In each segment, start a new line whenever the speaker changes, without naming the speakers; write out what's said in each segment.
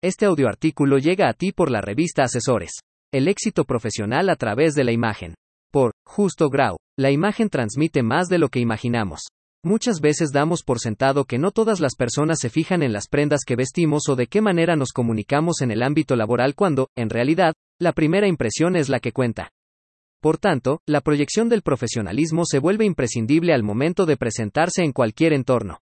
Este audioartículo llega a ti por la revista Asesores. El éxito profesional a través de la imagen. Por Justo Grau. La imagen transmite más de lo que imaginamos. Muchas veces damos por sentado que no todas las personas se fijan en las prendas que vestimos o de qué manera nos comunicamos en el ámbito laboral cuando, en realidad, la primera impresión es la que cuenta. Por tanto, la proyección del profesionalismo se vuelve imprescindible al momento de presentarse en cualquier entorno.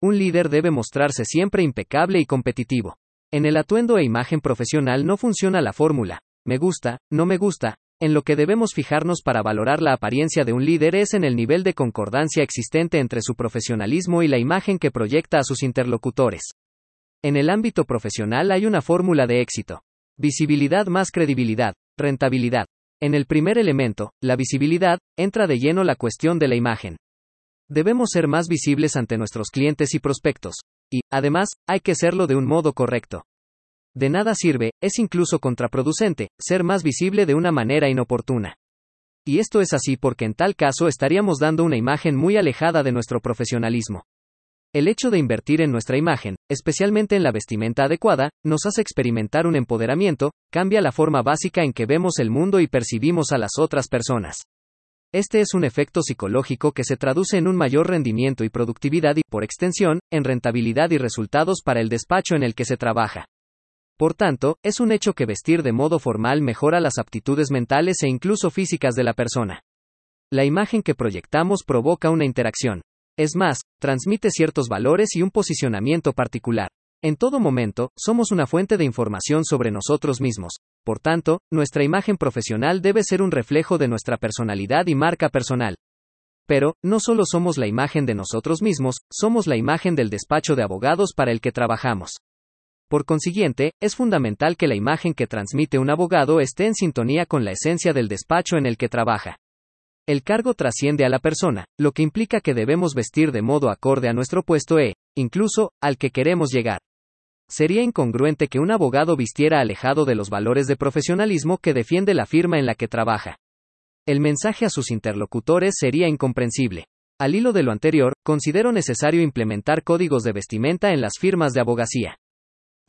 Un líder debe mostrarse siempre impecable y competitivo. En el atuendo e imagen profesional no funciona la fórmula, me gusta, no me gusta, en lo que debemos fijarnos para valorar la apariencia de un líder es en el nivel de concordancia existente entre su profesionalismo y la imagen que proyecta a sus interlocutores. En el ámbito profesional hay una fórmula de éxito. Visibilidad más credibilidad, rentabilidad. En el primer elemento, la visibilidad, entra de lleno la cuestión de la imagen. Debemos ser más visibles ante nuestros clientes y prospectos, y, además, hay que serlo de un modo correcto. De nada sirve, es incluso contraproducente, ser más visible de una manera inoportuna. Y esto es así porque en tal caso estaríamos dando una imagen muy alejada de nuestro profesionalismo. El hecho de invertir en nuestra imagen, especialmente en la vestimenta adecuada, nos hace experimentar un empoderamiento, cambia la forma básica en que vemos el mundo y percibimos a las otras personas. Este es un efecto psicológico que se traduce en un mayor rendimiento y productividad y, por extensión, en rentabilidad y resultados para el despacho en el que se trabaja. Por tanto, es un hecho que vestir de modo formal mejora las aptitudes mentales e incluso físicas de la persona. La imagen que proyectamos provoca una interacción. Es más, transmite ciertos valores y un posicionamiento particular. En todo momento, somos una fuente de información sobre nosotros mismos, por tanto, nuestra imagen profesional debe ser un reflejo de nuestra personalidad y marca personal. Pero, no solo somos la imagen de nosotros mismos, somos la imagen del despacho de abogados para el que trabajamos. Por consiguiente, es fundamental que la imagen que transmite un abogado esté en sintonía con la esencia del despacho en el que trabaja. El cargo trasciende a la persona, lo que implica que debemos vestir de modo acorde a nuestro puesto e, incluso, al que queremos llegar. Sería incongruente que un abogado vistiera alejado de los valores de profesionalismo que defiende la firma en la que trabaja. El mensaje a sus interlocutores sería incomprensible. Al hilo de lo anterior, considero necesario implementar códigos de vestimenta en las firmas de abogacía.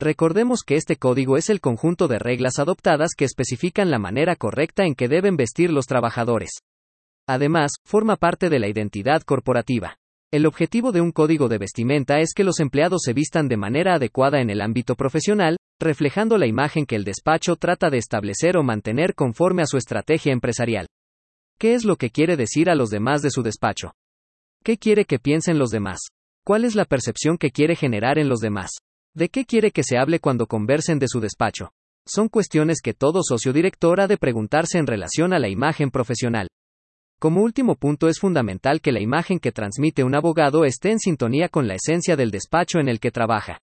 Recordemos que este código es el conjunto de reglas adoptadas que especifican la manera correcta en que deben vestir los trabajadores. Además, forma parte de la identidad corporativa. El objetivo de un código de vestimenta es que los empleados se vistan de manera adecuada en el ámbito profesional, reflejando la imagen que el despacho trata de establecer o mantener conforme a su estrategia empresarial. ¿Qué es lo que quiere decir a los demás de su despacho? ¿Qué quiere que piensen los demás? ¿Cuál es la percepción que quiere generar en los demás? ¿De qué quiere que se hable cuando conversen de su despacho? Son cuestiones que todo socio director ha de preguntarse en relación a la imagen profesional. Como último punto es fundamental que la imagen que transmite un abogado esté en sintonía con la esencia del despacho en el que trabaja.